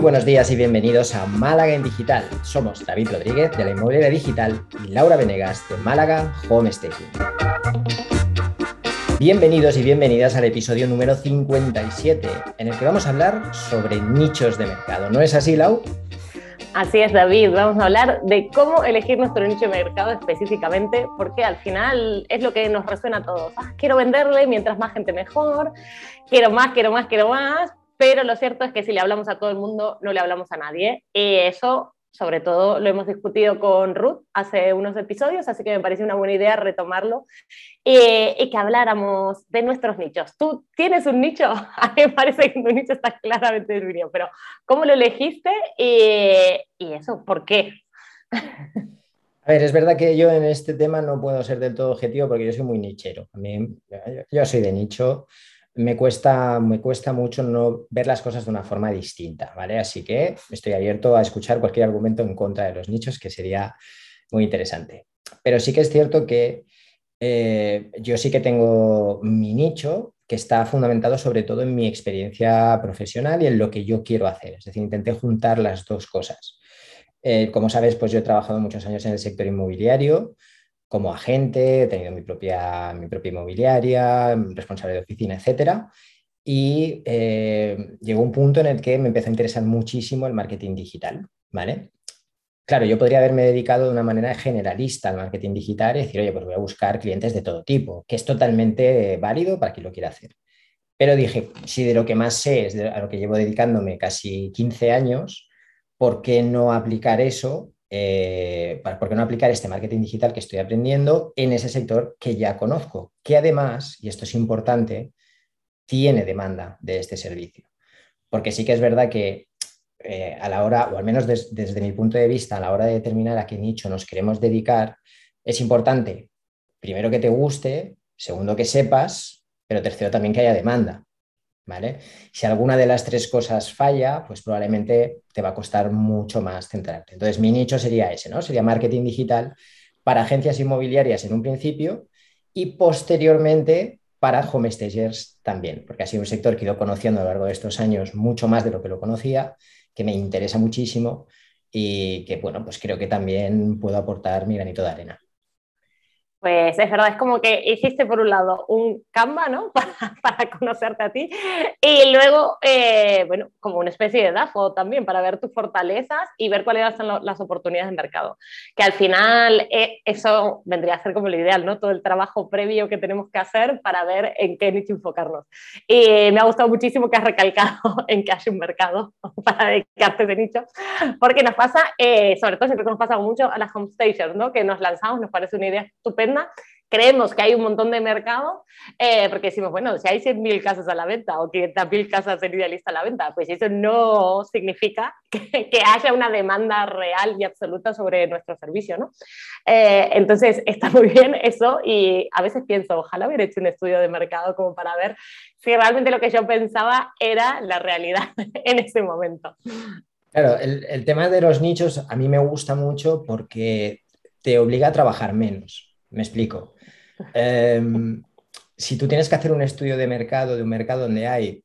Muy buenos días y bienvenidos a Málaga en Digital. Somos David Rodríguez de la Inmobiliaria Digital y Laura Venegas de Málaga Home Staging. Bienvenidos y bienvenidas al episodio número 57, en el que vamos a hablar sobre nichos de mercado. ¿No es así, Lau? Así es, David. Vamos a hablar de cómo elegir nuestro nicho de mercado específicamente, porque al final es lo que nos resuena a todos. Ah, quiero venderle, mientras más gente mejor, quiero más, quiero más, quiero más, pero lo cierto es que si le hablamos a todo el mundo, no le hablamos a nadie. Y eso, sobre todo, lo hemos discutido con Ruth hace unos episodios, así que me parece una buena idea retomarlo y que habláramos de nuestros nichos. ¿Tú tienes un nicho? A mí me parece que tu nicho está claramente definido, pero ¿cómo lo elegiste y eso? ¿Por qué? A ver, es verdad que yo en este tema no puedo ser del todo objetivo porque yo soy muy nichero. A mí, yo soy de nicho me cuesta, me cuesta mucho no ver las cosas de una forma distinta, ¿vale? Así que estoy abierto a escuchar cualquier argumento en contra de los nichos, que sería muy interesante. Pero sí que es cierto que eh, yo sí que tengo mi nicho que está fundamentado sobre todo en mi experiencia profesional y en lo que yo quiero hacer. Es decir, intenté juntar las dos cosas. Eh, como sabes, pues yo he trabajado muchos años en el sector inmobiliario, como agente, he tenido mi propia, mi propia inmobiliaria, responsable de oficina, etc. Y eh, llegó un punto en el que me empezó a interesar muchísimo el marketing digital, ¿vale? Claro, yo podría haberme dedicado de una manera generalista al marketing digital y decir, oye, pues voy a buscar clientes de todo tipo, que es totalmente válido para quien lo quiera hacer. Pero dije, si de lo que más sé es de a lo que llevo dedicándome casi 15 años, ¿por qué no aplicar eso eh, ¿por qué no aplicar este marketing digital que estoy aprendiendo en ese sector que ya conozco? Que además, y esto es importante, tiene demanda de este servicio. Porque sí que es verdad que eh, a la hora, o al menos desde mi punto de vista, a la hora de determinar a qué nicho nos queremos dedicar, es importante, primero, que te guste, segundo, que sepas, pero tercero, también que haya demanda. Si alguna de las tres cosas falla, pues probablemente te va a costar mucho más centrarte. Entonces, mi nicho sería ese, ¿no? Sería marketing digital para agencias inmobiliarias en un principio y posteriormente para home stagers también, porque ha sido un sector que he ido conociendo a lo largo de estos años mucho más de lo que lo conocía, que me interesa muchísimo y que, bueno, pues creo que también puedo aportar mi granito de arena. Pues es verdad, es como que hiciste por un lado un Canva, ¿no? Para, conocerte a ti y luego, eh, bueno, como una especie de DAFO también para ver tus fortalezas y ver cuáles son las oportunidades de mercado. Que al final eh, eso vendría a ser como lo ideal, ¿no? Todo el trabajo previo que tenemos que hacer para ver en qué nicho enfocarnos. Y me ha gustado muchísimo que has recalcado en que hay un mercado para dedicarte a nicho, porque nos pasa, eh, sobre todo siempre nos pasa mucho a las home stations, ¿no? Que nos lanzamos, nos parece una idea estupenda creemos que hay un montón de mercado, eh, porque decimos, bueno, si hay 100.000 casas a la venta o 500.000 casas en idealista a la venta, pues eso no significa que, haya una demanda real y absoluta sobre nuestro servicio, ¿no? Eh, entonces, está muy bien eso y a veces pienso, ojalá hubiera hecho un estudio de mercado como para ver si realmente lo que yo pensaba era la realidad en ese momento. Claro, el, el tema de los nichos a mí me gusta mucho porque te obliga a trabajar menos. Me explico. Em, si tú tienes que hacer un estudio de mercado, de un mercado donde hay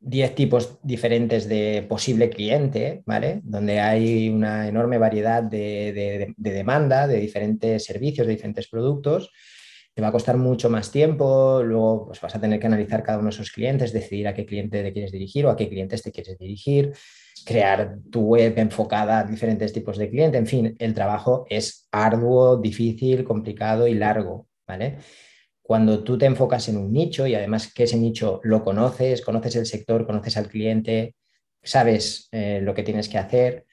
10 tipos diferentes de posible cliente, ¿vale? Donde hay una enorme variedad de, demanda, de diferentes servicios, de diferentes productos, te va a costar mucho más tiempo, luego pues, vas a tener que analizar cada uno de esos clientes, decidir a qué cliente te quieres dirigir o a qué clientes te quieres dirigir crear tu web enfocada a diferentes tipos de clientes. En fin, el trabajo es arduo, difícil, complicado y largo, ¿vale? Cuando tú te enfocas en un nicho y además que ese nicho lo conoces, conoces el sector, conoces al cliente, sabes eh, lo que tienes que hacer,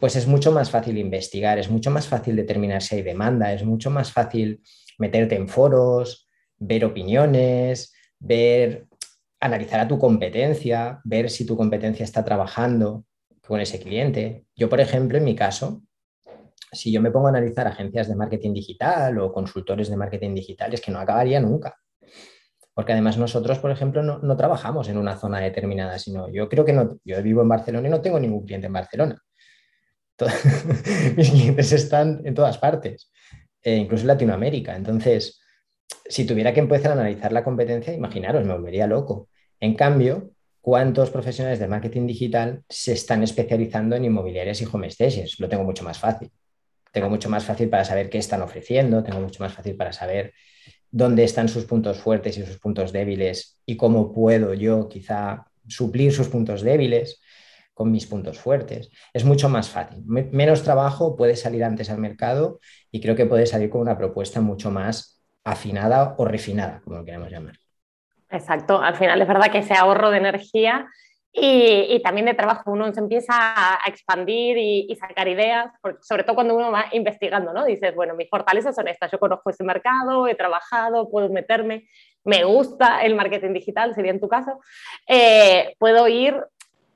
pues es mucho más fácil investigar, es mucho más fácil determinar si hay demanda, es mucho más fácil meterte en foros, ver opiniones, ver analizar a tu competencia, ver si tu competencia está trabajando con ese cliente. Yo, por ejemplo, en mi caso, si yo me pongo a analizar agencias de marketing digital o consultores de marketing digital, es que no acabaría nunca. Porque además nosotros, por ejemplo, no, trabajamos en una zona determinada, sino yo creo que no, yo vivo en Barcelona y no tengo ningún cliente en Barcelona. mis clientes están en todas partes, eh, incluso en Latinoamérica. Entonces, si tuviera que empezar a analizar la competencia, imaginaros, me volvería loco. En cambio, cuántos profesionales de marketing digital se están especializando en inmobiliarias y home stages. Lo tengo mucho más fácil. Tengo mucho más fácil para saber qué están ofreciendo, tengo mucho más fácil para saber dónde están sus puntos fuertes y sus puntos débiles y cómo puedo yo quizá suplir sus puntos débiles con mis puntos fuertes. Es mucho más fácil. Menos trabajo puede salir antes al mercado y creo que puede salir con una propuesta mucho más afinada o refinada, como lo queramos llamar. Exacto, al final es verdad que ese ahorro de energía y, también de trabajo, uno se empieza a, expandir y, sacar ideas, sobre todo cuando uno va investigando, ¿no? Dices, bueno, mis fortalezas son estas, yo conozco ese mercado, he trabajado, puedo meterme, me gusta el marketing digital, sería en tu caso, eh, puedo ir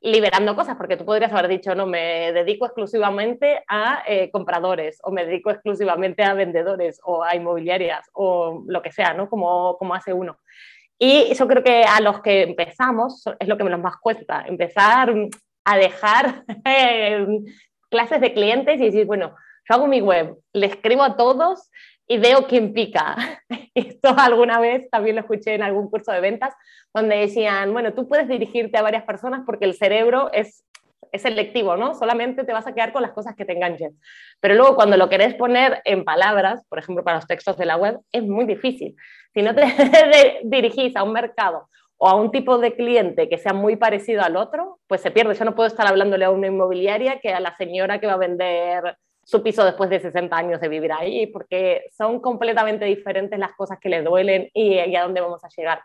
liberando cosas, porque tú podrías haber dicho, no, me dedico exclusivamente a eh, compradores o me dedico exclusivamente a vendedores o a inmobiliarias o lo que sea, ¿no? Como, como hace uno. Y eso creo que a los que empezamos es lo que nos más cuesta, empezar a dejar eh, clases de clientes y decir, bueno, yo hago mi web, le escribo a todos y veo quién pica. Esto alguna vez también lo escuché en algún curso de ventas, donde decían, bueno, tú puedes dirigirte a varias personas porque el cerebro es es selectivo, ¿no? Solamente te vas a quedar con las cosas que te enganchen. Pero luego cuando lo querés poner en palabras, por ejemplo, para los textos de la web, es muy difícil. Si no te dirigís a un mercado o a un tipo de cliente que sea muy parecido al otro, pues se pierde. Yo no puedo estar hablándole a una inmobiliaria que a la señora que va a vender su piso después de 60 años de vivir ahí, porque son completamente diferentes las cosas que le duelen y, y a dónde vamos a llegar.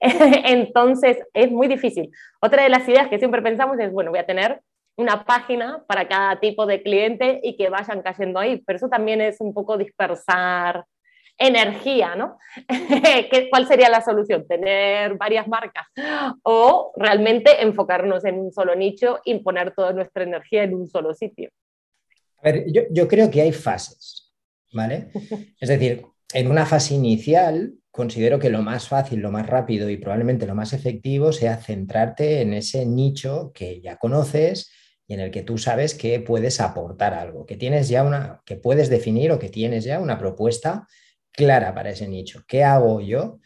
Entonces, es muy difícil. Otra de las ideas que siempre pensamos es, bueno, voy a tener una página para cada tipo de cliente y que vayan cayendo ahí, pero eso también es un poco dispersar energía, ¿no? ¿Cuál sería la solución? ¿Tener varias marcas? ¿O realmente enfocarnos en un solo nicho y poner toda nuestra energía en un solo sitio? A ver, yo, yo creo que hay fases, ¿vale? Es decir, en una fase inicial considero que lo más fácil, lo más rápido y probablemente lo más efectivo sea centrarte en ese nicho que ya conoces y en el que tú sabes que puedes aportar algo, que tienes ya una, que puedes definir o que tienes ya una propuesta clara para ese nicho. ¿Qué hago yo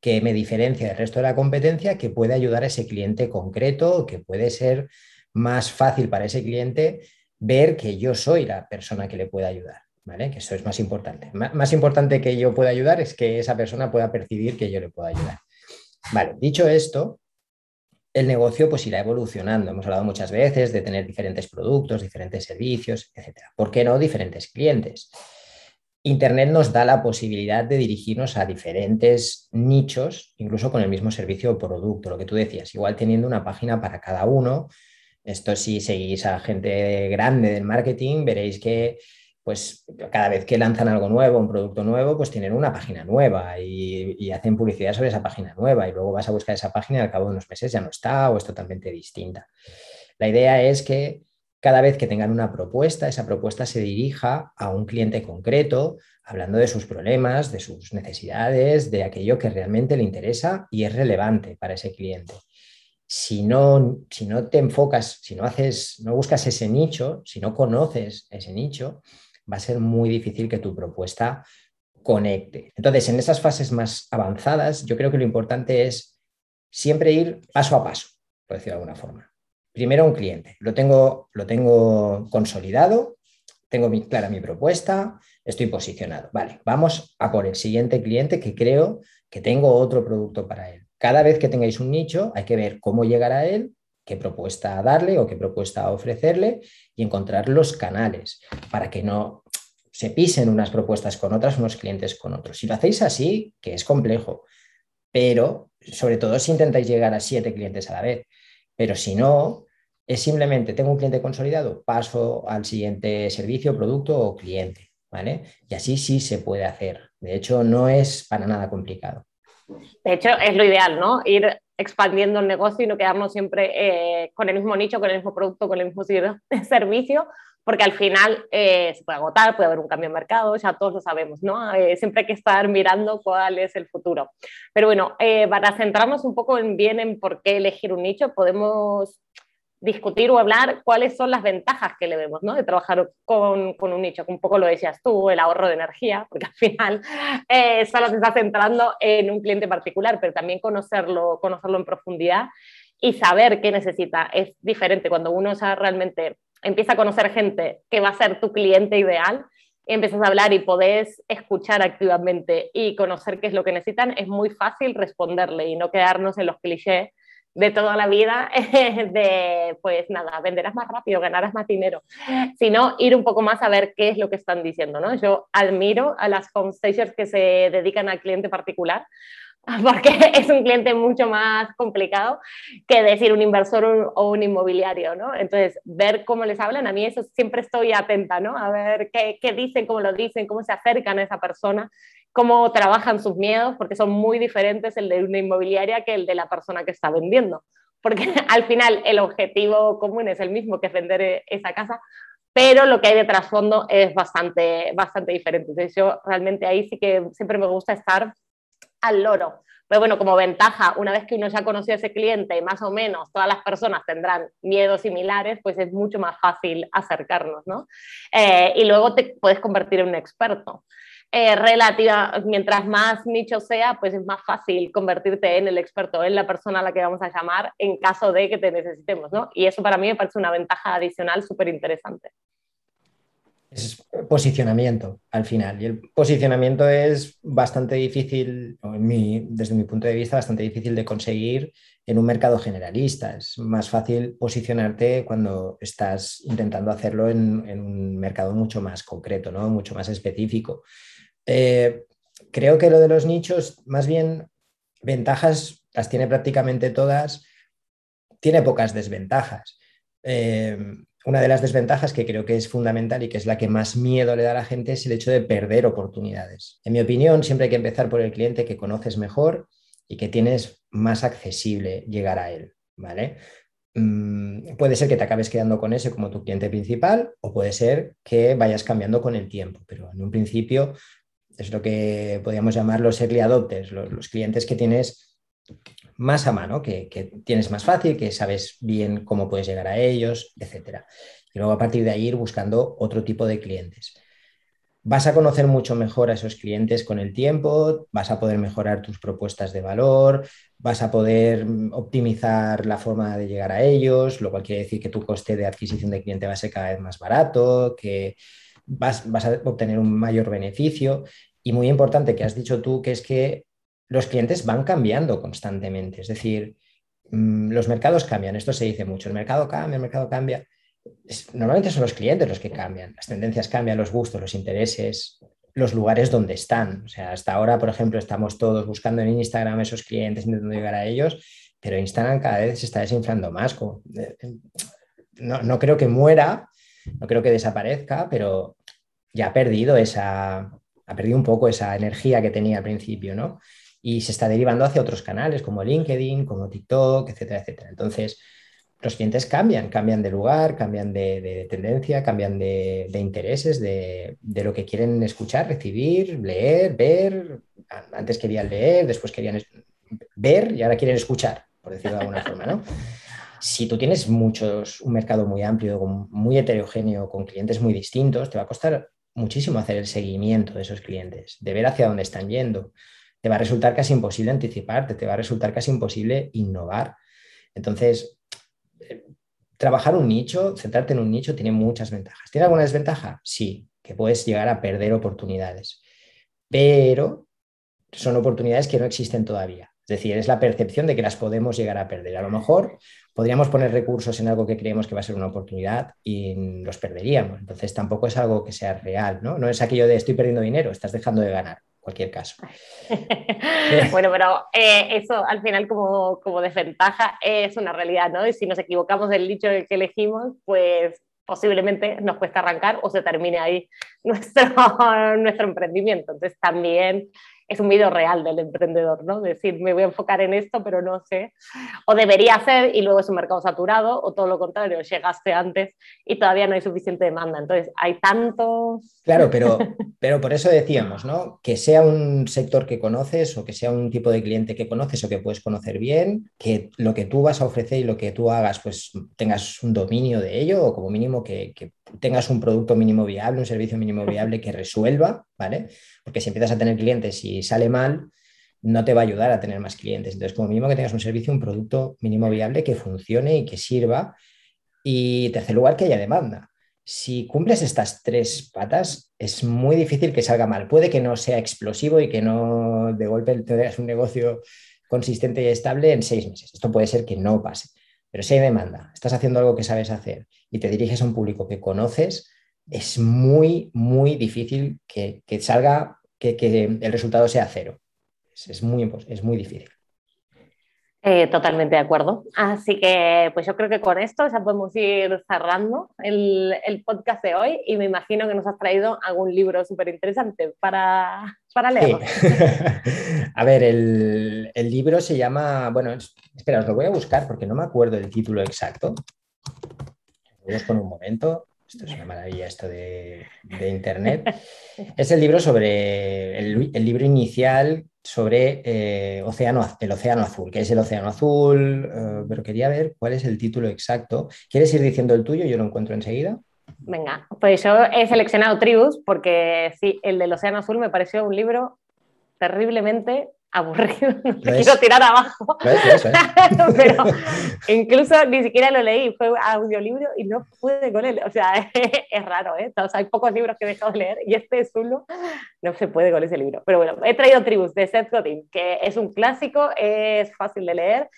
que me diferencia del resto de la competencia, que puede ayudar a ese cliente concreto, que puede ser más fácil para ese cliente ver que yo soy la persona que le puede ayudar? Que eso es más importante. más importante que yo pueda ayudar es que esa persona pueda percibir que yo le puedo ayudar. Vale, dicho esto, el negocio pues irá evolucionando. Hemos hablado muchas veces de tener diferentes productos, diferentes servicios, etcétera. ¿Por qué no diferentes clientes? Internet nos da la posibilidad de dirigirnos a diferentes nichos, incluso con el mismo servicio o producto, lo que tú decías, igual teniendo una página para cada uno. Esto si seguís a gente grande del marketing, veréis que pues cada vez que lanzan algo nuevo, un producto nuevo, pues tienen una página nueva y, hacen publicidad sobre esa página nueva y luego vas a buscar esa página y al cabo de unos meses ya no está o es totalmente distinta. La idea es que cada vez que tengan una propuesta, esa propuesta se dirija a un cliente concreto, hablando de sus problemas, de sus necesidades, de aquello que realmente le interesa y es relevante para ese cliente. Si no, si no te enfocas, si no haces, no buscas ese nicho, si no conoces ese nicho, va a ser muy difícil que tu propuesta conecte. Entonces, en esas fases más avanzadas, yo creo que lo importante es siempre ir paso a paso, por decirlo de alguna forma. Primero un cliente, lo tengo, lo tengo consolidado, tengo clara mi propuesta, estoy posicionado. Vale, vamos a por el siguiente cliente que creo que tengo otro producto para él. Cada vez que tengáis un nicho, hay que ver cómo llegar a él qué propuesta darle o qué propuesta ofrecerle y encontrar los canales para que no se pisen unas propuestas con otras, unos clientes con otros. Si lo hacéis así, que es complejo, pero sobre todo si intentáis llegar a siete clientes a la vez, pero si no, es simplemente tengo un cliente consolidado, paso al siguiente servicio, producto o cliente, ¿vale? Y así sí se puede hacer. De hecho, no es para nada complicado. De hecho, es lo ideal, ¿no? Ir expandiendo el negocio y no quedarnos siempre eh, con el mismo nicho, con el mismo producto, con el mismo servicio, porque al final eh, se puede agotar, puede haber un cambio de mercado, ya todos lo sabemos, ¿no? Eh, siempre hay que estar mirando cuál es el futuro. Pero bueno, para centrarnos un poco en bien en por qué elegir un nicho, podemos discutir o hablar cuáles son las ventajas que le vemos ¿no? de trabajar con, con, un nicho, que un poco lo decías tú, el ahorro de energía, porque al final eh, solo se está centrando en un cliente particular, pero también conocerlo, conocerlo en profundidad y saber qué necesita. Es diferente cuando uno ya realmente empieza a conocer gente que va a ser tu cliente ideal y empiezas a hablar y podés escuchar activamente y conocer qué es lo que necesitan, es muy fácil responderle y no quedarnos en los clichés de toda la vida de, pues nada, venderás más rápido, ganarás más dinero, sino ir un poco más a ver qué es lo que están diciendo, ¿no? Yo admiro a las homestagers que se dedican al cliente particular, porque es un cliente mucho más complicado que decir un inversor o un inmobiliario, ¿no? Entonces, ver cómo les hablan, a mí eso siempre estoy atenta, ¿no? A ver qué, qué dicen, cómo lo dicen, cómo se acercan a esa persona, cómo trabajan sus miedos, porque son muy diferentes el de una inmobiliaria que el de la persona que está vendiendo. Porque al final el objetivo común es el mismo, que es vender e-, esa casa, pero lo que hay de trasfondo es bastante, bastante diferente. Entonces yo realmente ahí sí que siempre me gusta estar al loro. Pero bueno, como ventaja, una vez que uno ya conoció a ese cliente y más o menos todas las personas tendrán miedos similares, pues es mucho más fácil acercarnos, ¿no? Eh, y luego te puedes convertir en un experto. Eh, relativa, mientras más nicho sea, pues es más fácil convertirte en el experto, en la persona a la que vamos a llamar en caso de que te necesitemos, ¿no? Y eso para mí me parece una ventaja adicional súper interesante es posicionamiento al final. Y el posicionamiento es bastante difícil, desde mi punto de vista, bastante difícil de conseguir en un mercado generalista. Es más fácil posicionarte cuando estás intentando hacerlo en, un mercado mucho más concreto, ¿no? mucho más específico. Eh, creo que lo de los nichos, más bien ventajas, las tiene prácticamente todas, tiene pocas desventajas. Eh, una de las desventajas que creo que es fundamental y que es la que más miedo le da a la gente es el hecho de perder oportunidades. En mi opinión, siempre hay que empezar por el cliente que conoces mejor y que tienes más accesible llegar a él, ¿vale? Mm, puede ser que te acabes quedando con ese como tu cliente principal o puede ser que vayas cambiando con el tiempo, pero en un principio es lo que podríamos llamar los early adopters, los clientes que tienes más a mano, que, tienes más fácil, que sabes bien cómo puedes llegar a ellos, etc. Y luego a partir de ahí ir buscando otro tipo de clientes. Vas a conocer mucho mejor a esos clientes con el tiempo, vas a poder mejorar tus propuestas de valor, vas a poder mm, optimizar la forma de llegar a ellos, lo cual quiere decir que tu coste de adquisición de cliente va a ser cada vez más barato, que vas, vas a obtener un mayor beneficio. Y muy importante que has dicho tú, que es que los clientes van cambiando constantemente. Es decir, mm, los mercados cambian, esto se dice mucho, el mercado cambia, el mercado cambia. normalmente son los clientes los que cambian, las tendencias cambian, los gustos, los intereses, los lugares donde están. O sea, hasta ahora, por ejemplo, estamos todos buscando en Instagram esos clientes, intentando llegar a ellos, pero Instagram cada vez se está desinflando más. Eh, no, no creo que muera, no creo que desaparezca, pero ya ha perdido esa, ha perdido un poco esa energía que tenía al principio, ¿no? Y se está derivando hacia otros canales como LinkedIn, como TikTok, etcétera, etcétera. Entonces, los clientes cambian, cambian de lugar, cambian de, tendencia, cambian de, intereses, de, lo que quieren escuchar, recibir, leer, ver. Antes querían leer, después querían ver y ahora quieren escuchar, por decirlo de alguna forma, ¿no? Si tú tienes muchos, un mercado muy amplio, muy heterogéneo, con clientes muy distintos, te va a costar muchísimo hacer el seguimiento de esos clientes, de ver hacia dónde están yendo te va a resultar casi imposible anticiparte, te va a resultar casi imposible innovar. Entonces, eh, trabajar un nicho, centrarte en un nicho, tiene muchas ventajas. ¿Tiene alguna desventaja? Sí, que puedes llegar a perder oportunidades, pero son oportunidades que no existen todavía. Es decir, es la percepción de que las podemos llegar a perder. A lo mejor podríamos poner recursos en algo que creemos que va a ser una oportunidad y los perderíamos. Entonces tampoco es algo que sea real, ¿no? No es aquello de estoy perdiendo dinero, estás dejando de ganar cualquier caso. bueno, pero eh, eso al final como, como, desventaja es una realidad, ¿no? Y si nos equivocamos del dicho que elegimos, pues posiblemente nos cuesta arrancar o se termine ahí nuestro, nuestro emprendimiento. Entonces también es un video real del emprendedor, ¿no? Decir, me voy a enfocar en esto, pero no sé. O debería hacer y luego es un mercado saturado, o todo lo contrario, llegaste antes y todavía no hay suficiente demanda. Entonces, hay tantos... Claro, pero, pero por eso decíamos, ¿no? Que sea un sector que conoces o que sea un tipo de cliente que conoces o que puedes conocer bien, que lo que tú vas a ofrecer y lo que tú hagas, pues tengas un dominio de ello o como mínimo que, que tengas un producto mínimo viable, un servicio mínimo viable que resuelva, Porque si empiezas a tener clientes y sale mal, no te va a ayudar a tener más clientes. Entonces, como mínimo que tengas un servicio, un producto mínimo viable que funcione y que sirva. Y tercer lugar, que haya demanda. Si cumples estas tres patas, es muy difícil que salga mal. Puede que no sea explosivo y que no de golpe tengas un negocio consistente y estable en seis meses. Esto puede ser que no pase. Pero si hay demanda, estás haciendo algo que sabes hacer y te diriges a un público que conoces, es muy, muy difícil que, salga, que, que, el resultado sea cero. Es, muy, es muy difícil. Eh, totalmente de acuerdo. Así que, pues yo creo que con esto ya podemos ir cerrando el, el podcast de hoy y me imagino que nos has traído algún libro súper interesante para, para leer. a ver, el, el, libro se llama, bueno, espera, os lo voy a buscar porque no me acuerdo el título exacto. con un momento. Esto es una maravilla, esto de, de Internet. es el libro sobre el, el libro inicial sobre eh, océano, el Océano Azul, que es el Océano Azul, eh, pero quería ver cuál es el título exacto. ¿Quieres ir diciendo el tuyo? Yo lo encuentro enseguida. Venga, pues yo he seleccionado Tribus porque sí, el del Océano Azul me pareció un libro terriblemente aburrido, no te quiero tirar abajo. Pero incluso ni siquiera lo leí, fue audiolibro y no pude con él. O sea, es raro, ¿eh? hay pocos libros que he dejado de leer y este es uno, no se puede con ese libro. Pero bueno, he traído Tribus de Seth Godin, que es un clásico, es fácil de leer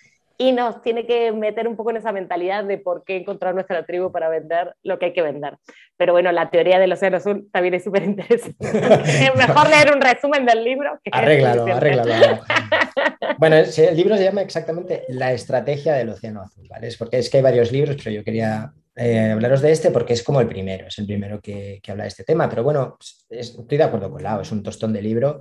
y nos tiene que meter un poco en esa mentalidad de por qué encontrar nuestra tribu para vender lo que hay que vender. Pero bueno, la teoría del Océano Azul también es súper interesante. es mejor leer un resumen del libro. Que arréglalo, arréglalo. bueno, el libro se llama exactamente La estrategia del Océano Azul, ¿vale? Es porque es que hay varios libros, pero yo quería eh, hablaros de este porque es como el primero, es el primero que, que habla de este tema. Pero bueno, estoy de acuerdo con Lau, es un tostón de libro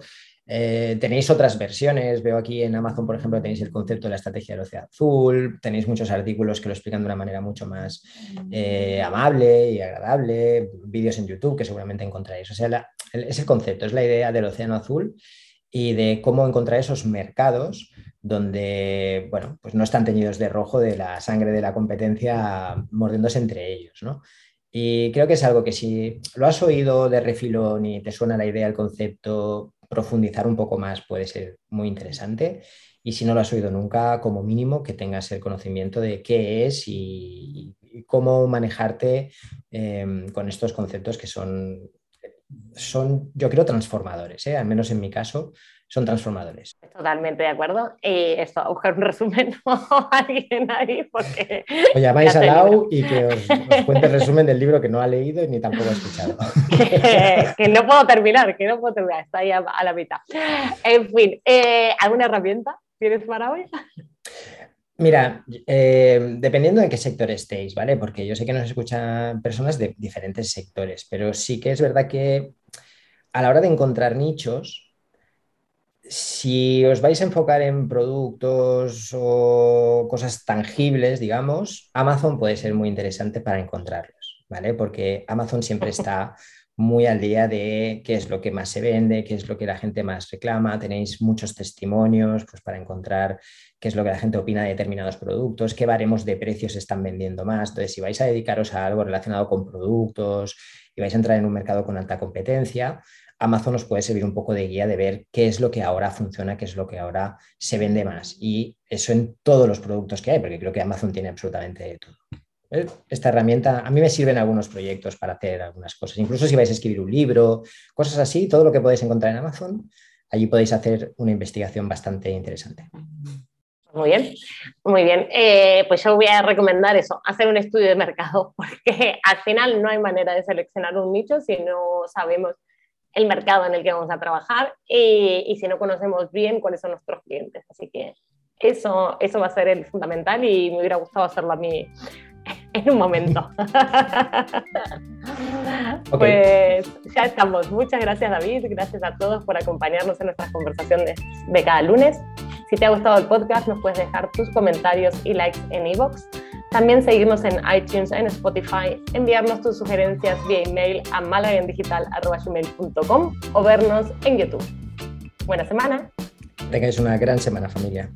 eh, tenéis otras versiones, veo aquí en Amazon, por ejemplo, tenéis el concepto de la estrategia del océano azul, tenéis muchos artículos que lo explican de una manera mucho más eh, amable y agradable, vídeos en YouTube que seguramente encontraréis. O sea, es el concepto, es la idea del océano azul y de cómo encontrar esos mercados donde, bueno, pues no están teñidos de rojo de la sangre de la competencia mordiéndose entre ellos, ¿no? Y creo que es algo que si lo has oído de refilón y te suena la idea, el concepto, profundizar un poco más puede ser muy interesante. Y si no lo has oído nunca, como mínimo que tengas el conocimiento de qué es y, cómo manejarte em, con estos conceptos que son, son, yo creo, transformadores. ¿eh? Al menos en mi caso, son transformadores. Totalmente de acuerdo. Y esto, a buscar un resumen o alguien ahí, porque. O llamáis a Lau y que os, cuente el resumen del libro que no ha leído ni tampoco ha escuchado. que, no puedo terminar, que no puedo terminar, está ahí a, la mitad. En fin, eh, ¿alguna herramienta tienes para hoy? Mira, eh, dependiendo de qué sector estéis, ¿vale? Porque yo sé que nos escuchan personas de diferentes sectores, pero sí que es verdad que a la hora de encontrar nichos, si os vais a enfocar en productos o cosas tangibles, digamos, Amazon puede ser muy interesante para encontrarlos, ¿vale? Porque Amazon siempre está muy al día de qué es lo que más se vende, qué es lo que la gente más reclama. Tenéis muchos testimonios pues, para encontrar qué es lo que la gente opina de determinados productos, qué baremos de precios están vendiendo más. Entonces, si vais a dedicaros a algo relacionado con productos y vais a entrar en un mercado con alta competencia, Amazon nos puede servir un poco de guía de ver qué es lo que ahora funciona, qué es lo que ahora se vende más. Y eso en todos los productos que hay, porque creo que Amazon tiene absolutamente todo. ¿Eh? Esta herramienta a mí me sirve en algunos proyectos para hacer algunas cosas. Incluso si vais a escribir un libro, cosas así, todo lo que podéis encontrar en Amazon, allí podéis hacer una investigación bastante interesante. Muy bien, muy bien. Eh, pues yo voy a recomendar eso, hacer un estudio de mercado, porque al final no hay manera de seleccionar un nicho si no sabemos el mercado en el que vamos a trabajar y, si no conocemos bien cuáles son nuestros clientes. Así que eso, eso va a ser el fundamental y me hubiera gustado hacerlo a mí en un momento. Pues ya estamos. Muchas gracias David, gracias a todos por acompañarnos en nuestras conversaciones de cada lunes. Si te ha gustado el podcast, nos puedes dejar tus comentarios y likes en iVoox. También seguirnos en iTunes, en Spotify, enviarnos tus sugerencias vía email a malagaindigital.com o vernos en YouTube. Buena semana. Tengáis una gran semana familia.